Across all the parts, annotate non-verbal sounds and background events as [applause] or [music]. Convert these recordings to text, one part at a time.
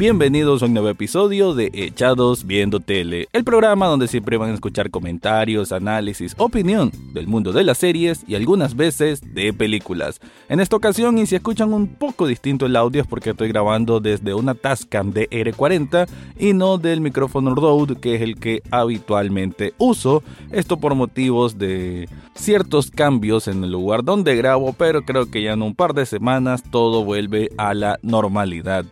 Bienvenidos a un nuevo episodio de Echados Viendo Tele, el programa donde siempre van a escuchar comentarios, análisis, opinión del mundo de las series y algunas veces de películas. En esta ocasión, y si escuchan un poco distinto el audio es porque estoy grabando desde una Tascam de R40 y no del micrófono Rode que es el que habitualmente uso. Esto por motivos de ciertos cambios en el lugar donde grabo, pero creo que ya en un par de semanas todo vuelve a la normalidad.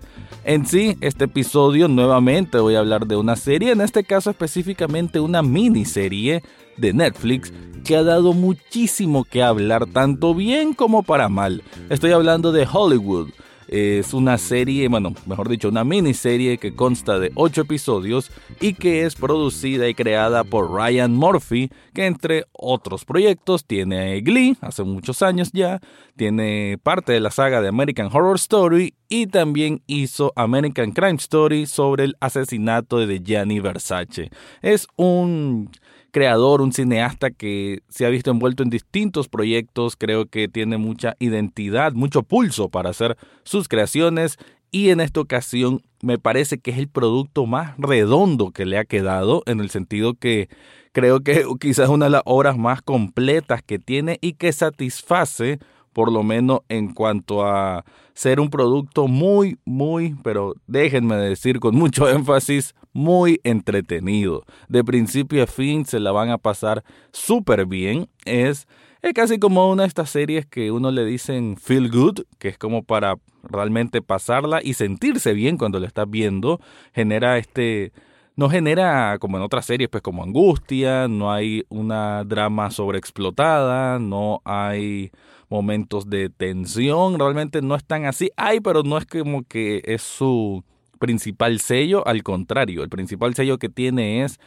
En sí, este episodio nuevamente voy a hablar de una serie, en este caso específicamente una miniserie de Netflix que ha dado muchísimo que hablar, tanto bien como para mal. Estoy hablando de Hollywood, es una serie, bueno, mejor dicho, una miniserie que consta de 8 episodios y que es producida y creada por Ryan Murphy, que entre otros proyectos tiene Glee, hace muchos años ya, tiene parte de la saga de American Horror Story y también hizo American Crime Story sobre el asesinato de Gianni Versace. Es un creador, un cineasta que se ha visto envuelto en distintos proyectos, creo que tiene mucha identidad, mucho pulso para hacer sus creaciones y en esta ocasión me parece que es el producto más redondo que le ha quedado en el sentido que creo que [laughs] quizás una de las obras más completas que tiene y que satisface por lo menos en cuanto a ser un producto muy, muy, pero déjenme decir con mucho [laughs] énfasis, muy entretenido. De principio a fin se la van a pasar súper bien. Es, es casi como una de estas series que uno le dicen feel good, que es como para realmente pasarla y sentirse bien cuando la estás viendo. Genera este no genera, como en otras series, pues como angustia, no hay una drama sobreexplotada, no hay momentos de tensión, realmente no es tan así. Hay, pero no es como que es su principal sello, al contrario, el principal sello que tiene es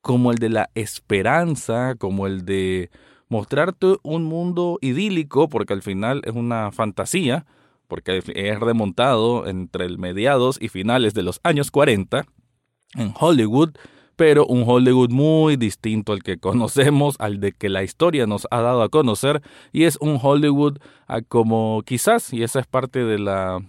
como el de la esperanza, como el de mostrarte un mundo idílico, porque al final es una fantasía, porque es remontado entre el mediados y finales de los años 40 en Hollywood, pero un Hollywood muy distinto al que [laughs] conocemos, al de que la historia nos ha dado a conocer, y es un Hollywood como quizás, y esa es parte de la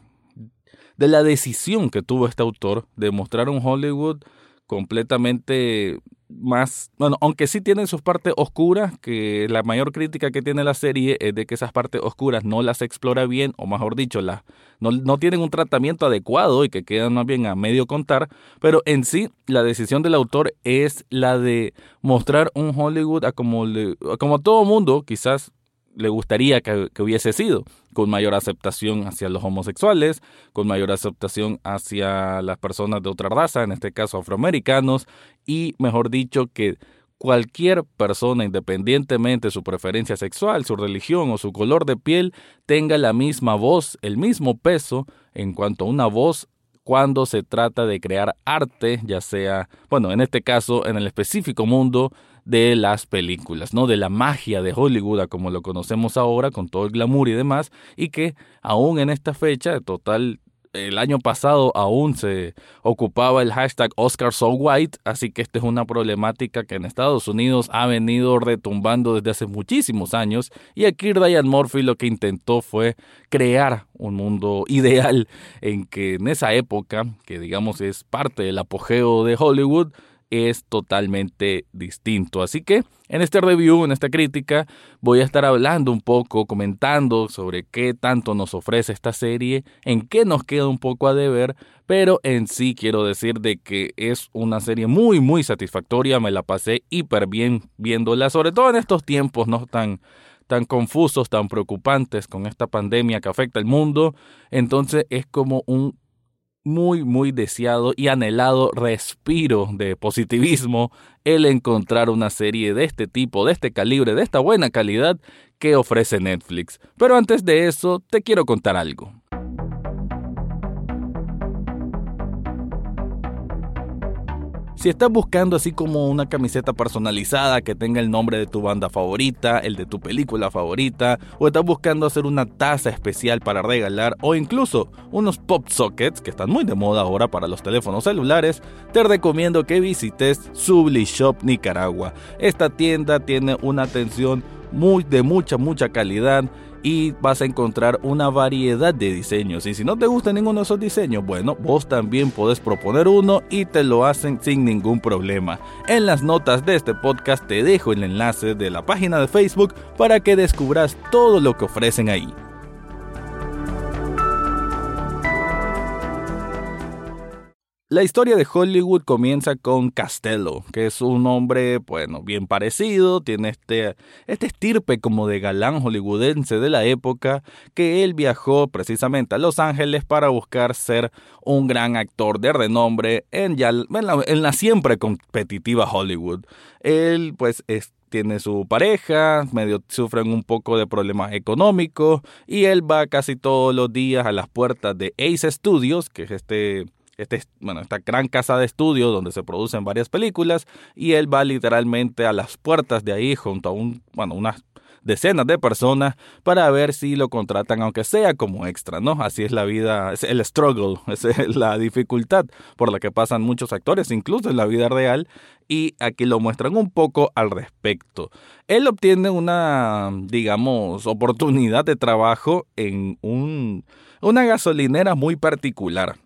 de la decisión que tuvo este autor de mostrar un Hollywood completamente más, bueno, aunque sí tienen sus partes oscuras, que la mayor crítica que tiene la serie es de que esas partes oscuras no las explora bien, o mejor dicho, las, no, no tienen un tratamiento adecuado y que quedan más bien a medio contar, pero en sí la decisión del autor es la de mostrar un Hollywood a como, le, como todo mundo quizás le gustaría que, hubiese sido, con mayor aceptación hacia los homosexuales, con mayor aceptación hacia las personas de otra raza, en este caso afroamericanos, y mejor dicho que cualquier persona, independientemente de su preferencia sexual, su religión o su color de piel, tenga la misma voz, el mismo peso en cuanto a una voz cuando se trata de crear arte, ya sea, bueno, en este caso, en el específico mundo de las películas, ¿no? De la magia de Hollywood, como lo conocemos ahora, con todo el glamour y demás, y que aún en esta fecha, total el año pasado aún se ocupaba el hashtag Oscar So White, así que esta es una problemática que en Estados Unidos ha venido retumbando desde hace muchísimos años y aquí Ryan Murphy lo que intentó fue crear un mundo [laughs] ideal en que en esa época, que digamos es parte del apogeo de Hollywood, es totalmente distinto. Así que en este review, en esta crítica, voy a estar hablando un poco, comentando sobre qué tanto nos ofrece esta serie, en qué nos queda un poco a deber, pero en sí quiero decir de que es una serie muy, muy satisfactoria, me la pasé hiper bien viéndola, sobre todo en estos tiempos no tan tan confusos, tan preocupantes con esta pandemia que afecta al mundo, entonces es como un muy, muy deseado y anhelado respiro de positivismo el encontrar una serie de este tipo, de este calibre, de esta buena calidad que ofrece Netflix. Pero antes de eso, te quiero contar algo. Si estás buscando así como una camiseta personalizada que tenga el nombre de tu banda favorita, el de tu película favorita, o estás buscando hacer una taza especial para regalar, o incluso unos pop sockets que están muy de moda ahora para los teléfonos celulares, te recomiendo que visites Subli Shop Nicaragua. Esta tienda tiene una atención muy de mucha mucha calidad y vas a encontrar una variedad de diseños. Y si no te gusta ninguno de esos diseños, bueno, vos también podés proponer uno y te lo hacen sin ningún problema. En las notas de este podcast te dejo el enlace de la página de Facebook para que descubras todo lo que ofrecen ahí. La historia de Hollywood comienza con Castello, que es un hombre, bueno, bien parecido, tiene este, este estirpe como de galán hollywoodense de la época, que él viajó precisamente a Los Ángeles para buscar ser un gran actor de renombre en, ya, en, la, siempre competitiva Hollywood. Él, pues, tiene su pareja, medio sufren un poco de problemas económicos y él va casi todos los días a las puertas de Ace Studios, que es este este, esta gran casa de estudio donde se producen varias películas y él va literalmente a las puertas de ahí junto a un, bueno, unas decenas de personas para ver si lo contratan aunque sea como extra, ¿no? Así es la vida, es el struggle, [laughs] es la dificultad por la que pasan muchos actores, incluso en la vida real, y aquí lo muestran un poco al respecto. Él obtiene una, digamos, oportunidad de trabajo en un, una gasolinera muy particular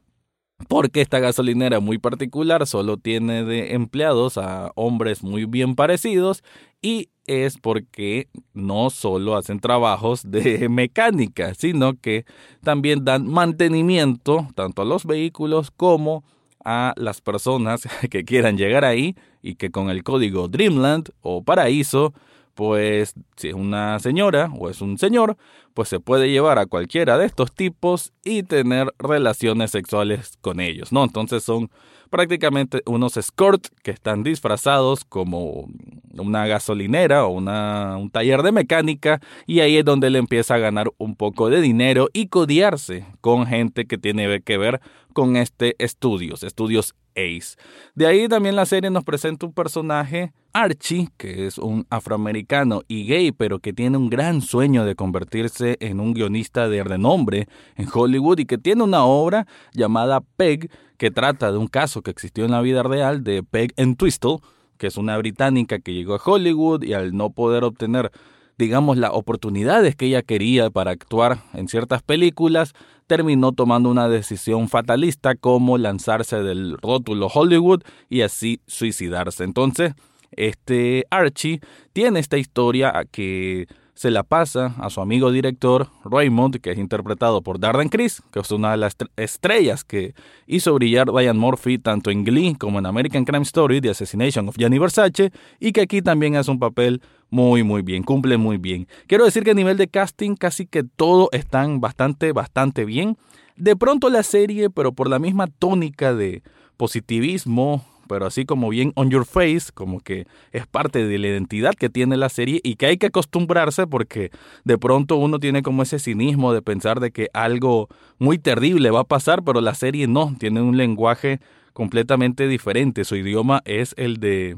porque esta gasolinera muy particular solo tiene de empleados a hombres muy bien parecidos y es porque no solo hacen trabajos de [laughs] mecánica, sino que también dan mantenimiento tanto a los vehículos como a las personas [laughs] que quieran llegar ahí y que con el código Dreamland o Paraíso pues si es una señora o es un señor, pues se puede llevar a cualquiera de estos tipos y tener relaciones sexuales con ellos, ¿no? Entonces son prácticamente unos escorts que están disfrazados como una gasolinera o una, un taller de mecánica y ahí es donde él empieza a ganar un poco de dinero y codiarse con gente que tiene que ver con este estudios, estudios Ace. De ahí también la serie nos presenta un personaje, Archie, que es un afroamericano y gay, pero que tiene un gran sueño de convertirse en un guionista de renombre en Hollywood y que tiene una obra llamada Peg, que trata de un caso que existió en la vida real de Peg and Twistle, que es una británica que llegó a Hollywood y al no poder obtener digamos, las oportunidades que ella quería para actuar en ciertas películas, terminó tomando una decisión fatalista como lanzarse del rótulo Hollywood y así suicidarse. Entonces, este Archie tiene esta historia que se la pasa a su amigo director Raymond, que es interpretado por Darden Criss, que es una de las estrellas que hizo brillar Ryan Murphy tanto en Glee como en American Crime Story, The Assassination of Gianni Versace, y que aquí también hace un papel muy muy bien, cumple muy bien. Quiero decir que a nivel de casting casi que todo están bastante, bastante bien. De pronto la serie, pero por la misma tónica de positivismo, pero así como bien on your face, como que es parte de la identidad que tiene la serie y que hay que acostumbrarse porque de pronto uno tiene como ese cinismo de pensar de que algo muy terrible va a pasar, pero la serie no, tiene un lenguaje completamente diferente, su idioma es el de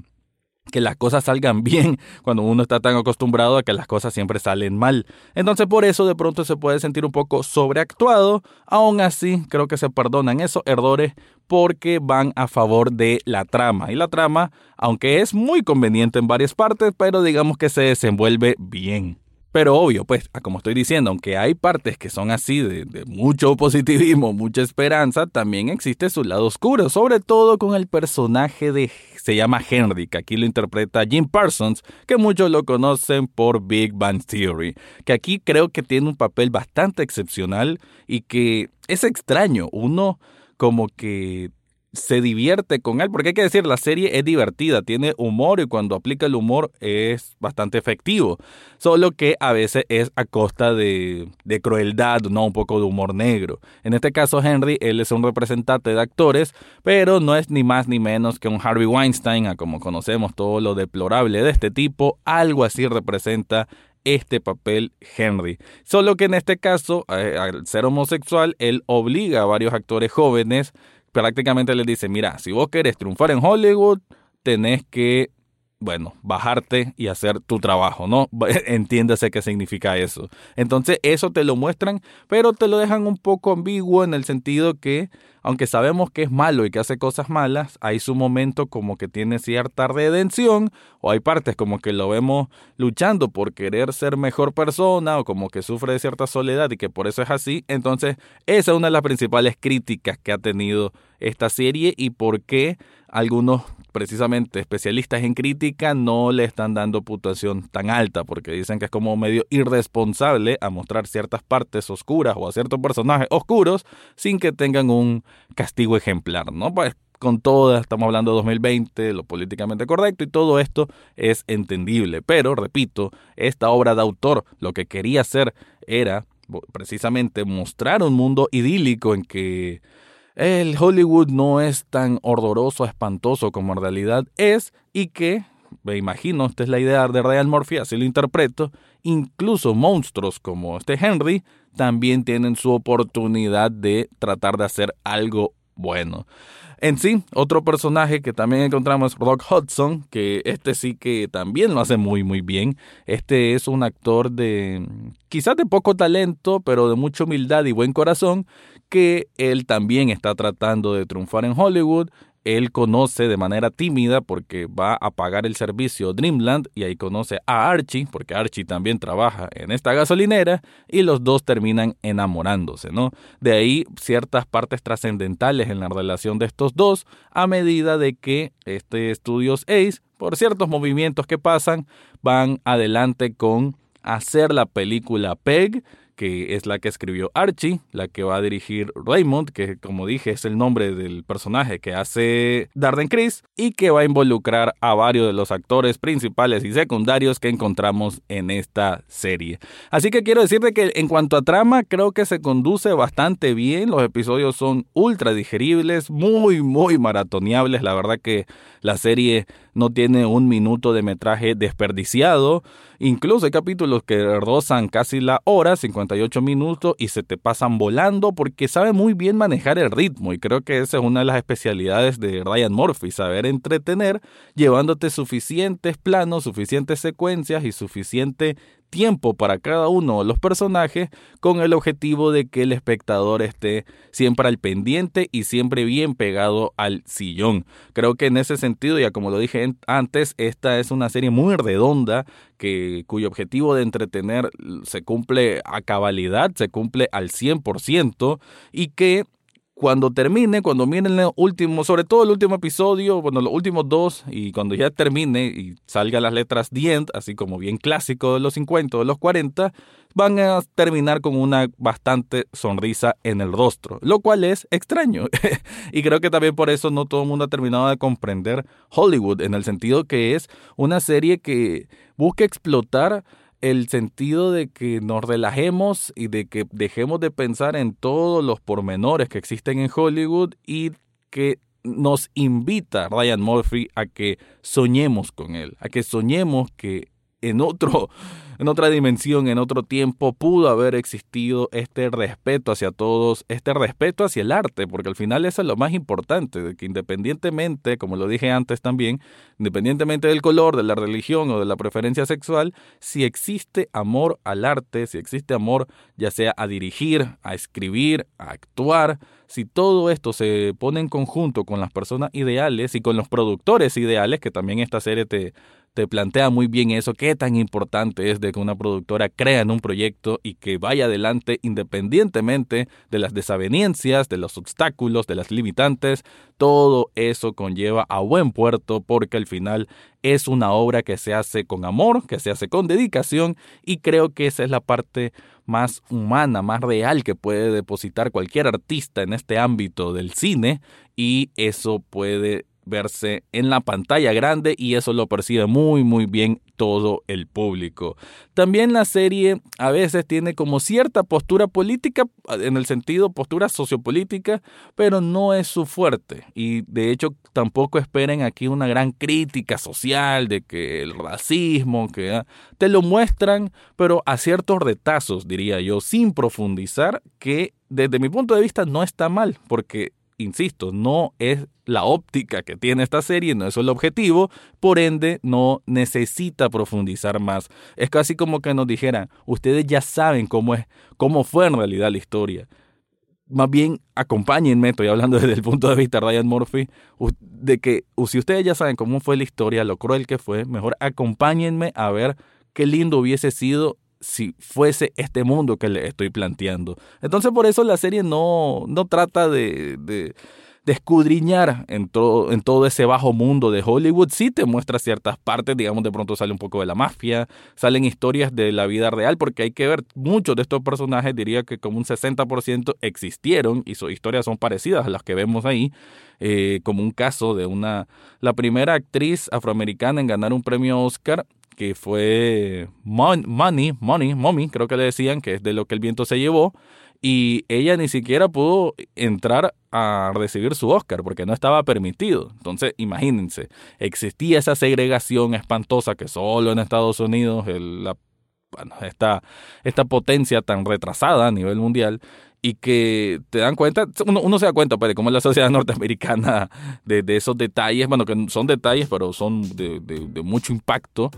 que las cosas salgan [laughs] bien cuando uno está tan acostumbrado a que las cosas siempre salen mal. Entonces por eso de pronto se puede sentir un poco sobreactuado. Aún así creo que se perdonan esos errores porque van a favor de la trama. Y la trama, aunque es muy conveniente en varias partes, pero digamos que se desenvuelve bien. Pero obvio, pues, como estoy diciendo, aunque hay partes que son así de, mucho positivismo, mucha esperanza, también existe su lado oscuro, sobre todo con el personaje de, se llama Henry, que aquí lo interpreta Jim Parsons, que muchos lo conocen por Big Bang Theory, que aquí creo que tiene un papel bastante excepcional y que es extraño, uno como que se divierte con él, porque hay que decir, la serie es divertida, tiene humor y cuando aplica el humor es bastante efectivo, solo que a veces es a costa de, de crueldad, no un poco de humor negro. En este caso Henry, él es un representante de actores, pero no es ni más ni menos que un Harvey Weinstein, a como conocemos todo lo deplorable de este tipo, algo así representa este papel Henry. Solo que en este caso, eh, al ser homosexual, él obliga a varios actores jóvenes prácticamente les dice, mira, si vos querés triunfar en Hollywood, tenés que bueno, bajarte y hacer tu trabajo, ¿no? [laughs] Entiéndase qué significa eso. Entonces, eso te lo muestran, pero te lo dejan un poco ambiguo en el sentido que, aunque sabemos que es malo y que hace cosas malas, hay su momento como que tiene cierta redención, o hay partes como que lo vemos luchando por querer ser mejor persona, o como que sufre de cierta soledad y que por eso es así. Entonces, esa es una de las principales críticas que ha tenido esta serie y por qué algunos precisamente especialistas en crítica no le están dando puntuación tan alta porque dicen que es como medio irresponsable a mostrar ciertas partes oscuras o a ciertos personajes oscuros sin que tengan un castigo ejemplar, ¿no? Pues con todas, estamos hablando de 2020, lo políticamente correcto y todo esto es entendible, pero repito, esta obra de autor lo que quería hacer era precisamente mostrar un mundo idílico en que el Hollywood no es tan horroroso, espantoso como en realidad es y que, me imagino, esta es la idea de Ryan Murphy, así lo interpreto, incluso monstruos como este Henry también tienen su oportunidad de tratar de hacer algo bueno. En sí, otro personaje que también encontramos es Rock Hudson, que este sí que también lo hace muy muy bien. Este es un actor de quizás de poco talento, pero de mucha humildad y buen corazón, que él también está tratando de triunfar en Hollywood. Él conoce de manera tímida porque va a pagar el servicio Dreamland y ahí conoce a Archie, porque Archie también trabaja en esta gasolinera y los dos terminan enamorándose, ¿no? De ahí ciertas partes trascendentales en la relación de estos dos a medida de que este Estudios Ace, por ciertos movimientos que pasan, van adelante con hacer la película Peg que es la que escribió Archie, la que va a dirigir Raymond, que como dije es el nombre del personaje que hace Darden Chris, y que va a involucrar a varios de los actores principales y secundarios que encontramos en esta serie. Así que quiero decirte que en cuanto a trama, creo que se conduce bastante bien, los episodios son ultra digeribles, muy, muy maratoneables, la verdad que la serie no tiene un minuto de metraje desperdiciado, incluso hay capítulos que rozan casi la hora, 58 minutos, y se te pasan volando porque sabe muy bien manejar el ritmo, y creo que esa es una de las especialidades de Ryan Murphy, saber entretener llevándote suficientes planos, suficientes secuencias y suficiente tiempo para cada uno de los personajes con el objetivo de que el espectador esté siempre al pendiente y siempre bien pegado al sillón. Creo que en ese sentido, ya como lo dije antes, esta es una serie muy redonda que, cuyo objetivo de entretener se cumple a cabalidad, se cumple al 100% y que cuando termine, cuando miren el último, sobre todo el último episodio, bueno, los últimos dos, y cuando ya termine y salga las letras The así como bien clásico de los 50 o de los 40, van a terminar con una bastante sonrisa en el rostro, lo cual es extraño. [laughs] y creo que también por eso no todo el mundo ha terminado de comprender Hollywood, en el sentido que es una serie que busca explotar el sentido de que nos relajemos y de que dejemos de pensar en todos los pormenores que existen en Hollywood y que nos invita Ryan Murphy a que soñemos con él, a que soñemos que en otro [laughs] en otra dimensión, en otro tiempo, pudo haber existido este respeto hacia todos, este respeto hacia el arte, porque al final eso es lo más importante, de que independientemente, como lo dije antes también, independientemente del color, de la religión o de la preferencia sexual, si existe amor al arte, si existe amor ya sea a dirigir, a escribir, a actuar, si todo esto se pone en conjunto con las personas ideales y con los productores ideales, que también esta serie te, te plantea muy bien eso, qué tan importante es de que una productora crea en un proyecto y que vaya adelante independientemente de las desavenencias, de los obstáculos, de las limitantes, todo eso conlleva a buen puerto porque al final es una obra que se hace con amor, que se hace con dedicación y creo que esa es la parte más humana, más real que puede depositar cualquier artista en este ámbito del cine y eso puede verse en la pantalla grande y eso lo percibe muy muy bien todo el público. También la serie a veces tiene como cierta postura política, en el sentido postura sociopolítica, pero no es su fuerte. Y de hecho tampoco esperen aquí una gran crítica social de que el racismo, que ah, te lo muestran, pero a ciertos retazos, diría yo, sin profundizar, que desde mi punto de vista no está mal, porque insisto, no es la óptica que tiene esta serie, no es el objetivo, por ende no necesita profundizar más. Es casi como que nos dijeran, ustedes ya saben cómo es, cómo fue en realidad la historia. Más bien acompáñenme, estoy hablando [laughs] desde el punto de vista de Ryan Murphy, de que si ustedes ya saben cómo fue la historia, lo cruel que fue, mejor acompáñenme a ver qué lindo hubiese sido si fuese este mundo que le estoy planteando. Entonces por eso la serie no, no trata de, de, escudriñar en todo, en todo ese bajo mundo de Hollywood. Sí te muestra ciertas partes, digamos, de pronto sale un poco de la mafia, salen historias de la vida real, porque hay que ver, muchos de estos personajes, diría que como un 60% existieron y sus historias son parecidas a las que vemos ahí. Eh, como un caso de una, la primera actriz afroamericana en ganar un premio Oscar que fue Money, Money, Mommy, creo que le decían, que es de lo que el viento se llevó, y ella ni siquiera pudo entrar a recibir su Oscar porque no estaba permitido. Entonces, imagínense, existía esa segregación espantosa que solo en Estados Unidos, la, esta, esta potencia tan retrasada a nivel mundial, y que te dan cuenta, uno, se da cuenta pues, de cómo es la sociedad [laughs] norteamericana, de, esos detalles, bueno, que son detalles, pero son de, de mucho impacto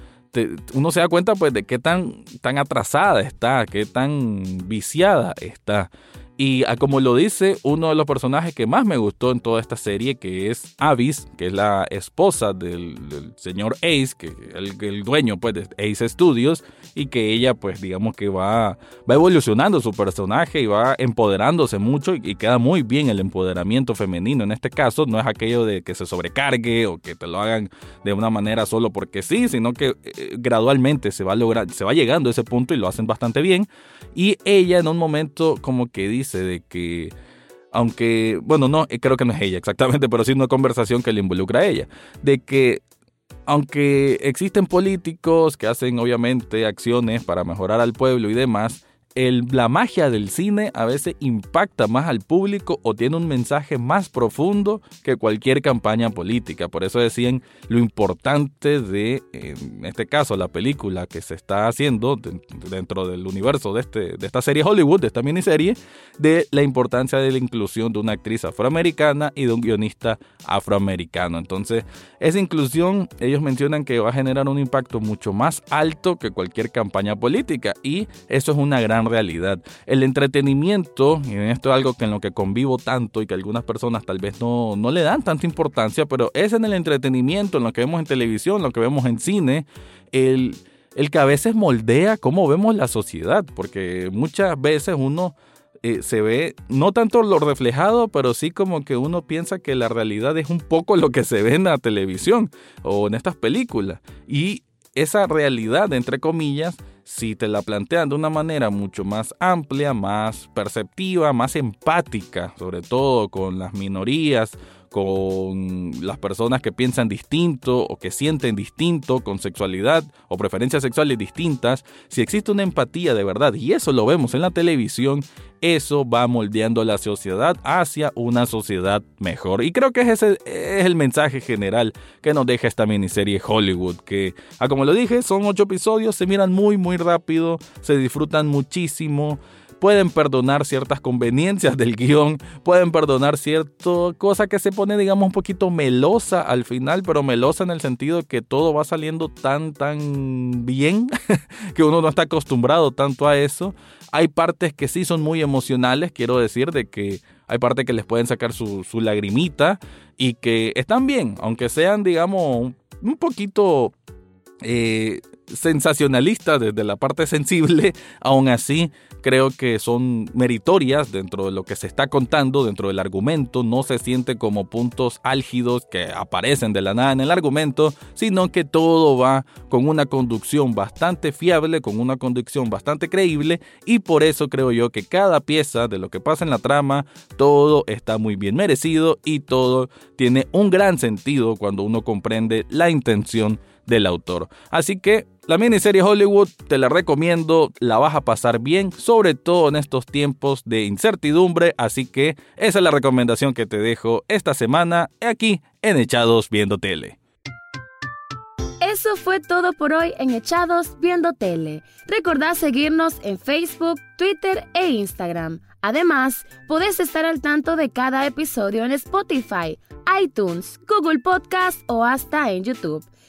uno se da cuenta pues de qué tan, tan atrasada está, qué tan viciada está. Y como lo dice uno de los personajes que más me gustó en toda esta serie, que es Avis, que es la esposa del, señor Ace, que el, el, dueño pues de Ace Studios, y que ella pues digamos que va, va evolucionando su personaje y va empoderándose mucho y, queda muy bien el empoderamiento femenino. En este caso no es aquello de que se sobrecargue o que te lo hagan de una manera solo porque sí, sino que eh, gradualmente se va, lograr, se va llegando a ese punto y lo hacen bastante bien. Y ella en un momento como que dice, de que aunque, bueno, no, creo que no es ella exactamente, pero sí una conversación que le involucra a ella, de que aunque existen políticos que hacen obviamente acciones para mejorar al pueblo y demás, la magia del cine a veces impacta más al público o tiene un mensaje más profundo que cualquier campaña política. Por eso decían lo importante de, en este caso, la película que se está haciendo dentro del universo de, este, de esta serie Hollywood, de esta miniserie, de la importancia de la inclusión de una actriz afroamericana y de un guionista afroamericano. Entonces, esa inclusión, ellos mencionan que va a generar un impacto mucho más alto que cualquier campaña política y eso es una gran realidad. El entretenimiento, y esto es algo que en lo que convivo tanto y que algunas personas tal vez no, no le dan tanta importancia, pero es en el entretenimiento, en lo que vemos en televisión, lo que vemos en cine, el, el que a veces moldea cómo vemos la sociedad, porque muchas veces uno... Eh, se ve no tanto lo reflejado, pero sí como que uno piensa que la realidad es un poco lo que se ve en la televisión o en estas películas. Y esa realidad, entre comillas, si te la plantean de una manera mucho más amplia, más perceptiva, más empática, sobre todo con las minorías con las personas que piensan distinto o que sienten distinto, con sexualidad o preferencias sexuales distintas, si existe una empatía de verdad, y eso lo vemos en la televisión, eso va moldeando la sociedad hacia una sociedad mejor. Y creo que ese es el mensaje general que nos deja esta miniserie Hollywood, que, ah, como lo dije, son ocho episodios, se miran muy, muy rápido, se disfrutan muchísimo pueden perdonar ciertas conveniencias del guion, pueden perdonar cierta cosa que se pone, digamos, un poquito melosa al final, pero melosa en el sentido que todo va saliendo tan, tan bien [laughs] que uno no está acostumbrado tanto a eso. Hay partes que sí son muy emocionales, quiero decir, de que hay partes que les pueden sacar su, lagrimita y que están bien, aunque sean, digamos, un poquito eh, sensacionalistas desde la parte sensible, [laughs] aún así creo que son meritorias dentro de lo que se está contando, dentro del argumento, no se siente como puntos álgidos que aparecen de la nada en el argumento, sino que todo va con una conducción bastante fiable, con una conducción bastante creíble y por eso creo yo que cada pieza de lo que pasa en la trama, todo está muy bien merecido y todo tiene un gran sentido cuando uno comprende la intención del autor. Así que la miniserie Hollywood te la recomiendo, la vas a pasar bien, sobre todo en estos tiempos de incertidumbre, así que esa es la recomendación que te dejo esta semana aquí en Echados Viendo Tele. Eso fue todo por hoy en Echados Viendo Tele. Recordad seguirnos en Facebook, Twitter e Instagram. Además, podés estar al tanto de cada episodio en Spotify, iTunes, Google Podcast o hasta en YouTube.